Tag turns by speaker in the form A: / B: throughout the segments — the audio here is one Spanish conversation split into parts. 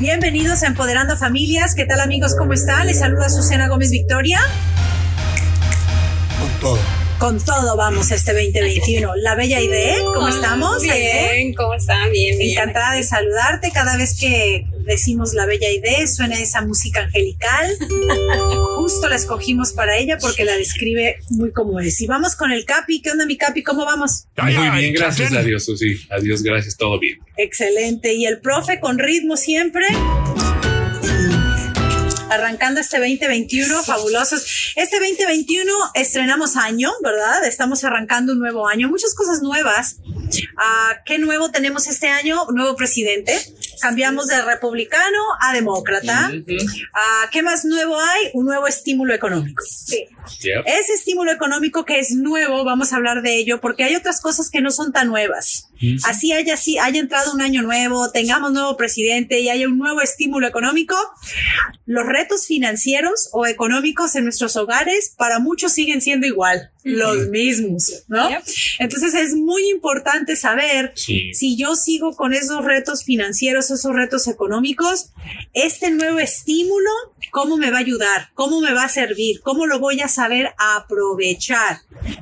A: Bienvenidos a Empoderando Familias. ¿Qué tal amigos? ¿Cómo están? Les saluda Susana Gómez Victoria.
B: Con todo.
A: Con todo vamos este 2021. La bella idea, ¿cómo estamos?
C: Bien, ¿cómo están? Bien, bien.
A: Encantada de saludarte. Cada vez que decimos la bella idea suena esa música angelical. Justo la escogimos para ella porque la describe muy como es. Y vamos con el Capi. ¿Qué onda, mi Capi? ¿Cómo vamos?
D: Muy bien, gracias a Dios, sí. Adiós, gracias, todo bien.
A: Excelente. Y el profe con ritmo siempre arrancando este 2021, fabulosos. Este 2021 estrenamos año, ¿verdad? Estamos arrancando un nuevo año, muchas cosas nuevas. Ah, ¿Qué nuevo tenemos este año? Nuevo presidente. Cambiamos de republicano a demócrata. Ah, ¿Qué más nuevo hay? Un nuevo estímulo económico. Sí. Ese estímulo económico que es nuevo, vamos a hablar de ello, porque hay otras cosas que no son tan nuevas. Así haya, así haya entrado un año nuevo, tengamos nuevo presidente y haya un nuevo estímulo económico, los retos financieros o económicos en nuestros hogares para muchos siguen siendo igual, los mismos, ¿no? Entonces es muy importante saber si yo sigo con esos retos financieros, esos retos económicos, este nuevo estímulo, ¿cómo me va a ayudar? ¿Cómo me va a servir? ¿Cómo lo voy a saber aprovechar?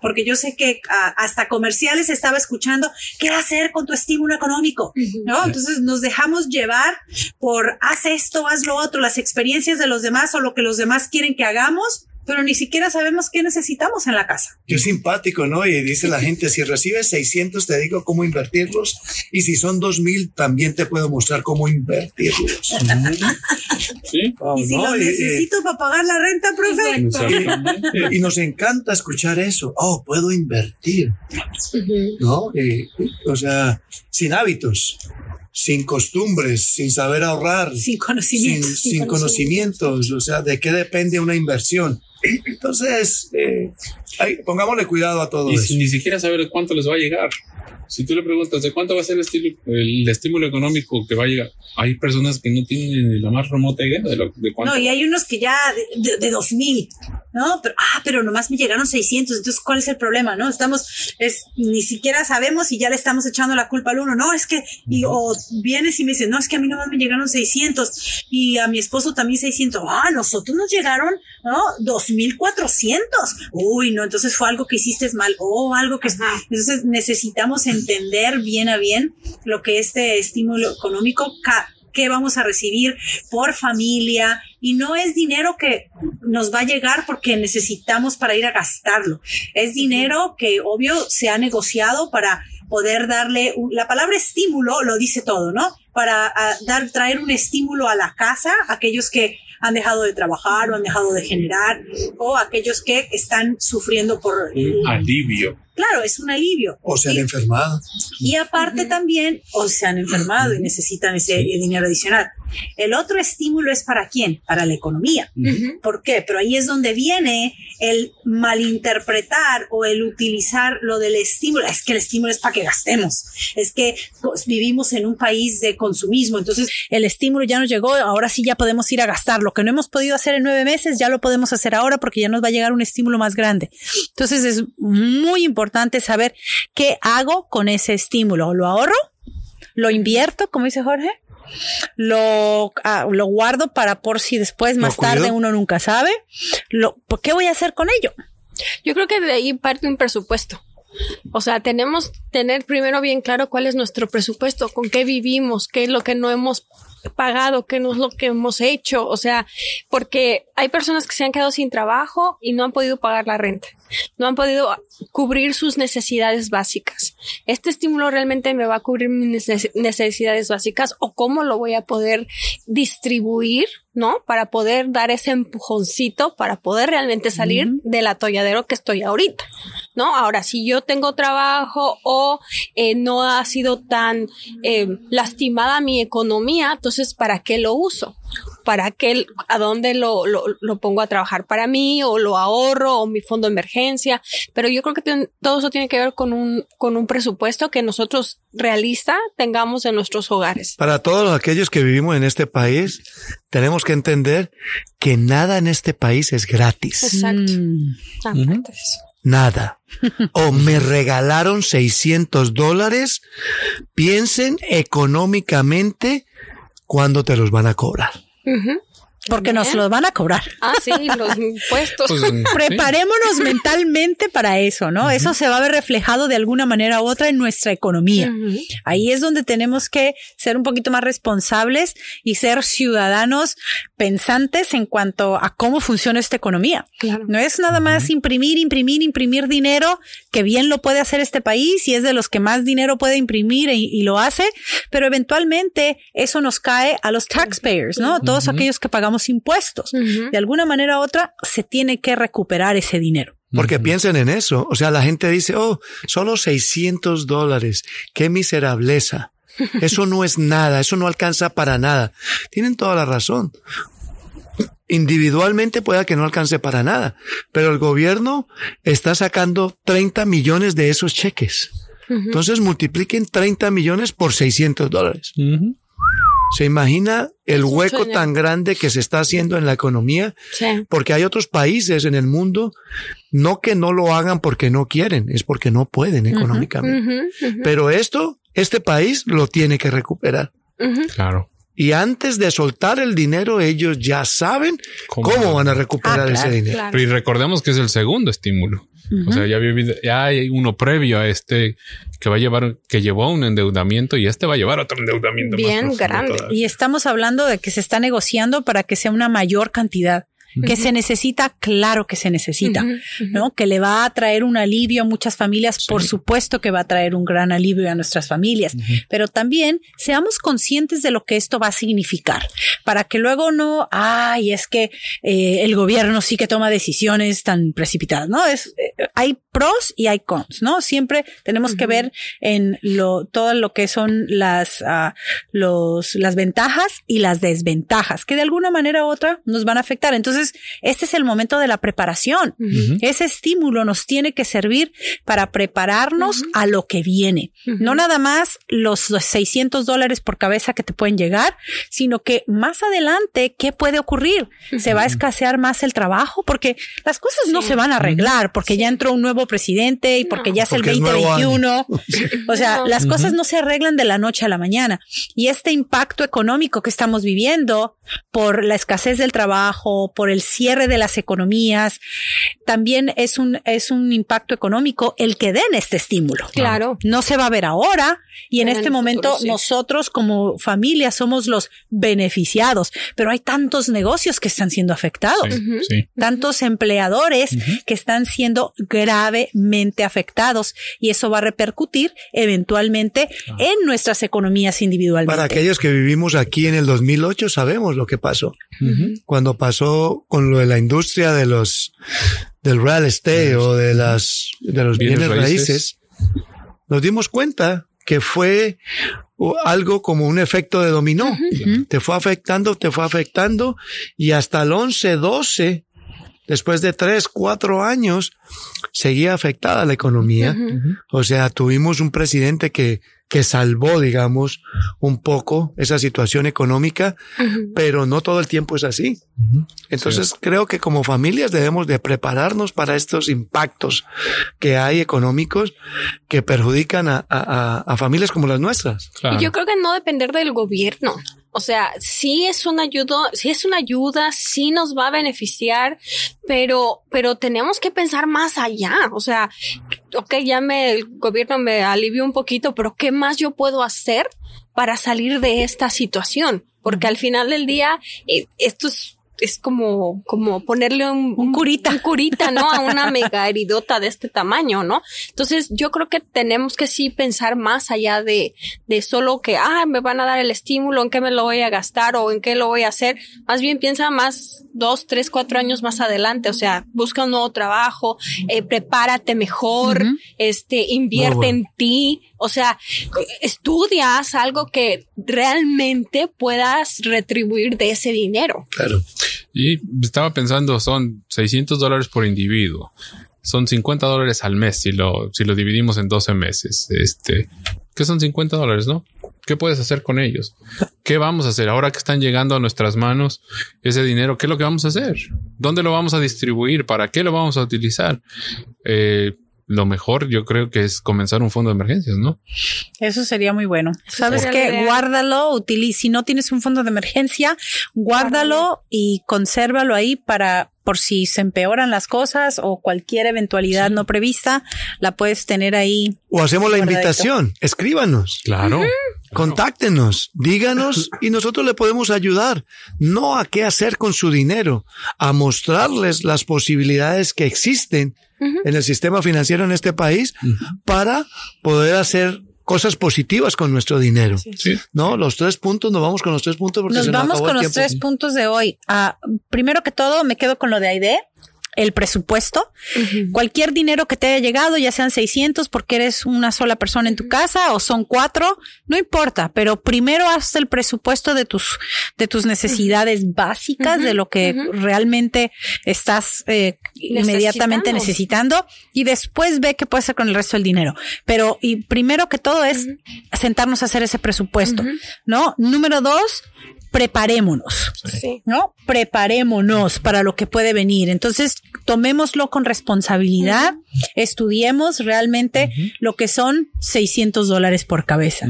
A: Porque yo sé que ah, hasta comerciales estaba escuchando, ¿qué hacer con tu estímulo económico? ¿No? Entonces nos dejamos llevar por haz esto, haz lo otro, las experiencias de los demás o lo que los demás quieren que hagamos pero ni siquiera sabemos qué necesitamos en la casa.
B: Qué simpático, ¿no? Y dice la gente, si recibes 600 te digo cómo invertirlos y si son 2000 también te puedo mostrar cómo invertirlos.
A: ¿Sí? y si los necesito para pagar la renta,
B: profe. Y, nos encanta escuchar eso. Oh, puedo invertir. ¿No? o sea, sin hábitos sin costumbres, sin saber ahorrar,
A: sin conocimientos,
B: sin, conocimientos, o sea, ¿de qué depende una inversión? Entonces, eh, pongámosle cuidado a todo
D: y
B: eso.
D: ni siquiera saber cuánto les va a llegar. Si tú le preguntas de cuánto va a ser el, estilo, el estímulo económico que va a llegar, hay personas que no tienen la más remota idea de, lo, de cuánto.
A: No, y hay unos que ya de, de, dos mil, ¿no? Pero, ah, pero nomás me llegaron 600, entonces, ¿cuál es el problema, no? Estamos, es, ni siquiera sabemos y ya le estamos echando la culpa al uno, no, es que, y, o vienes y me dices, no, es que a mí nomás me llegaron 600 y a mi esposo también 600, ah, nosotros nos llegaron, ¿no? 2400, uy, no, entonces fue algo que hiciste mal, o algo que, entonces necesitamos en entender bien a bien lo que este estímulo económico que vamos a recibir por familia y no es dinero que nos va a llegar porque necesitamos para ir a gastarlo. Es dinero que obvio se ha negociado para poder darle la palabra estímulo lo dice todo, ¿no? Para dar traer un estímulo a la casa, aquellos que han dejado de trabajar o han dejado de generar o aquellos que están sufriendo por
D: un alivio
A: claro, es un alivio.
B: O se han enfermado.
A: Y aparte también, o se han enfermado y necesitan ese dinero adicional. El otro estímulo es para quién? Para la economía. ¿Por qué? Pero ahí es donde viene el malinterpretar o el utilizar lo del estímulo. Es que el estímulo es para que gastemos. Es que pues, vivimos en un país de consumismo. Entonces, el estímulo ya nos llegó. Ahora sí ya podemos ir a gastar. Lo que no hemos podido hacer en nueve meses, ya lo podemos hacer ahora porque ya nos va a llegar un estímulo más grande. Entonces, es muy importante importante saber qué hago con ese estímulo. ¿Lo ahorro? ¿Lo invierto, como dice Jorge? Lo, ah, lo guardo para por si después, más tarde, uno nunca sabe. Lo, ¿Qué voy a hacer con ello?
C: Yo creo que de ahí parte un presupuesto. O sea, tenemos tener primero bien claro cuál es nuestro presupuesto, con qué vivimos, qué es lo que no hemos pagado, qué no es lo que hemos hecho. O sea, porque hay personas que se han quedado sin trabajo y no han podido pagar la renta, no han podido cubrir sus necesidades básicas. ¿Este estímulo realmente me va a cubrir mis necesidades básicas o cómo lo voy a poder distribuir, ¿no? Para poder dar ese empujoncito para poder realmente salir del atolladero que estoy ahorita, ¿no? Ahora, si yo tengo trabajo o eh, no ha sido tan eh, lastimada mi economía, entonces, ¿para qué lo uso? ¿Para qué, a dónde lo, lo, pongo a trabajar para mí o lo ahorro o mi fondo de emergencia? Pero yo creo que todo eso tiene que ver con un, con un presupuesto que nosotros realista tengamos en nuestros hogares.
B: Para todos aquellos que vivimos en este país, tenemos que entender que nada en este país es gratis.
C: Exacto. Mm.
B: Nada. O me regalaron 600 dólares. Piensen económicamente ¿cuándo te los van a cobrar?
A: Porque nos
C: También.
A: los van a cobrar.
C: Ah, sí, los impuestos.
D: Pues, sí.
A: Preparémonos mentalmente para eso, ¿no? Eso se va a ver reflejado de alguna manera u otra en nuestra economía.
C: Ujú.
A: Ahí es donde tenemos que ser un poquito más responsables y ser ciudadanos pensantes en cuanto a cómo funciona esta economía.
C: Claro.
A: No es nada más imprimir, imprimir, imprimir dinero, que bien lo puede hacer este país y es de los que más dinero puede imprimir y, y lo hace, pero eventualmente eso nos cae a los taxpayers, ¿no? Todos aquellos que pagamos impuestos.
C: Ujú.
A: De alguna manera u otra se tiene que recuperar ese dinero.
B: Porque piensen en eso. O sea, la gente dice, oh, solo 600 dólares. Qué miserableza. Eso no es nada. Eso no alcanza para nada. Tienen toda la razón. Individualmente pueda que no alcance para nada, pero el gobierno está sacando 30 millones de esos cheques. Entonces multipliquen 30 millones por 600 dólares. ¿Se imagina el
C: mucho
B: hueco tan grande que se está haciendo en la economía?
C: Sí.
B: Porque hay otros países en el mundo, no que no lo hagan porque no quieren, es porque no pueden económicamente. Pero esto, este país lo tiene que recuperar.
D: Claro.
B: Y antes de soltar el dinero, ellos ya saben
D: ¿Cómo?
B: cómo, van a recuperar
A: Ah, claro,
B: ese dinero.
C: Claro.
D: Y recordemos que es el segundo estímulo. O sea, ya, había habido- ya hay uno previo a este que va a llevar, que llevó a un endeudamiento y este va a llevar otro endeudamiento más
C: Bien
D: profundo
C: grande.
D: todavía.
A: Y estamos hablando de que se está negociando para que sea una mayor cantidad. Que se necesita, claro que se necesita. ¿no? Que le va a traer un alivio a muchas familias, por supuesto que va a traer un gran alivio a nuestras familias, pero también seamos conscientes de lo que esto va a significar, para que luego no, ay, es que eh, el gobierno sí que toma decisiones tan precipitadas, ¿no? Es, eh, hay pros y hay cons, ¿no? Siempre tenemos que ver en lo, todo lo que son las, ah, los, las ventajas y las desventajas, que de alguna manera u otra nos van a afectar. Entonces, este es el momento de la preparación. Ese estímulo nos tiene que servir para prepararnos a lo que viene. No nada más los 600 dólares por cabeza que te pueden llegar, sino que más adelante, ¿qué puede ocurrir? ¿Se va a escasear más el trabajo? Porque las cosas no se van a arreglar porque ya entró un nuevo presidente y porque
C: No.
A: ya es
B: Porque
A: el
B: es nuevo
A: 2021. O sea,
C: No.
A: las cosas no se arreglan de la noche a la mañana. Y este impacto económico que estamos viviendo por la escasez del trabajo, por el cierre de las economías, también es un, es un impacto económico el que den este estímulo.
C: Claro.
A: No se va a ver ahora y en este momento
C: futuro, sí.
A: nosotros como familia somos los beneficiados, pero hay tantos negocios que están siendo afectados
D: Sí,
C: Ujú.
D: sí.
A: tantos empleadores que están siendo gravemente afectados y eso va a repercutir eventualmente en nuestras economías individualmente.
B: Para aquellos que vivimos aquí en el 2008 sabemos lo que pasó. Cuando pasó con lo de la industria de los del real estate o de las de los
D: Bienes
B: bienes,
D: raíces.
B: raíces, nos dimos cuenta que fue algo como un efecto de dominó. Te fue afectando, te fue afectando y hasta el 11, 12, después de tres, cuatro años, seguía afectada la economía. O sea, tuvimos un presidente que, que salvó, digamos, un poco esa situación económica, pero no todo el tiempo es así. Entonces creo que como familias debemos de prepararnos para estos impactos que hay económicos que perjudican a, a- a- a familias como las nuestras.
D: Claro.
C: Y yo creo que no depender del gobierno. O sea, sí es una ayuda, sí es una ayuda, sí nos va a beneficiar, pero, pero tenemos que pensar más allá. O sea, ok, ya me, el gobierno me alivió un poquito, pero ¿qué más yo puedo hacer para salir de esta situación? Porque al final del día, eh, esto es, es como, como ponerle un,
A: Un curita.
C: un curita, ¿no? A una mega heridota de este tamaño, ¿no? Entonces, yo creo que tenemos que sí pensar más allá de, de solo que, ah, me van a dar el estímulo, en qué me lo voy a gastar o en qué lo voy a hacer. Más bien piensa más dos, tres, cuatro años más adelante. O sea, busca un nuevo trabajo, eh, prepárate mejor, este, invierte
B: bueno.
C: en ti. O sea, estudias algo que realmente puedas retribuir de ese dinero.
B: Claro.
D: Y estaba pensando, son 600 dólares por individuo. Son 50 dólares al mes si lo, si lo dividimos en 12 meses. Este, ¿qué son 50 dólares, no? ¿Qué puedes hacer con ellos? ¿Qué vamos a hacer ahora que están llegando a nuestras manos ese dinero? ¿Qué es lo que vamos a hacer? ¿Dónde lo vamos a distribuir? ¿Para qué lo vamos a utilizar? Eh, lo mejor yo creo que es comenzar un fondo de emergencias, ¿no?
A: Eso sería muy bueno. ¿Sabes
C: ideal.
A: Guárdalo, utiliza, si no tienes un fondo de emergencia, guárdalo y consérvalo ahí para por si se empeoran las cosas o cualquier eventualidad no prevista, la puedes tener ahí.
B: O hacemos la invitación. Escríbanos.
D: Claro.
B: Contáctenos, díganos y nosotros le podemos ayudar. No a qué hacer con su dinero, a mostrarles las posibilidades que existen en el sistema financiero en este país para poder hacer cosas positivas con nuestro dinero.
D: Sí.
B: No, los tres puntos, nos vamos con los tres puntos porque
A: Nos
B: se nos
A: vamos
B: acabó
A: con
B: el
A: los
B: tiempo.
A: tres puntos de hoy. Ah, primero que todo, me quedo con lo de Aide. El presupuesto, cualquier dinero que te haya llegado, ya sean 600 porque eres una sola persona en tu casa o son cuatro, no importa, pero primero haz el presupuesto de tus, de tus necesidades básicas, de lo que realmente estás eh, inmediatamente necesitando y después ve qué puedes hacer con el resto del dinero. Pero y primero que todo es sentarnos a hacer ese presupuesto, ¿no? Número dos, preparémonos.
C: Sí.
A: ¿no? Preparémonos para lo que puede venir. Entonces, tomémoslo con responsabilidad, estudiemos realmente lo que son 600 dólares por cabeza.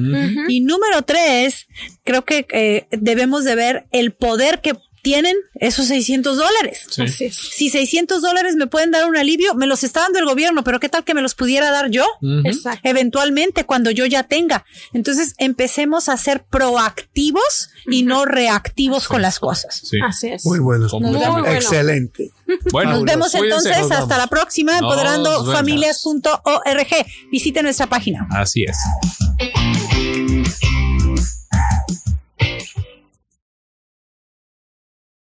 A: Y número tres, creo que eh, debemos de ver el poder que tienen esos 600 dólares.
D: Sí.
C: Así es.
A: Si 600 dólares me pueden dar un alivio, me los está dando el gobierno, pero ¿qué tal que me los pudiera dar yo?
C: Exacto.
A: Eventualmente, cuando yo ya tenga. Entonces, empecemos a ser proactivos y no reactivos con las cosas.
D: Sí.
C: Así es.
B: Muy
C: bueno.
B: Excelente.
D: Bueno,
A: Nos vemos
D: cuídense.
A: entonces
B: Nos
A: hasta la próxima, empoderandofamilias.org. Visite nuestra página.
D: Así es.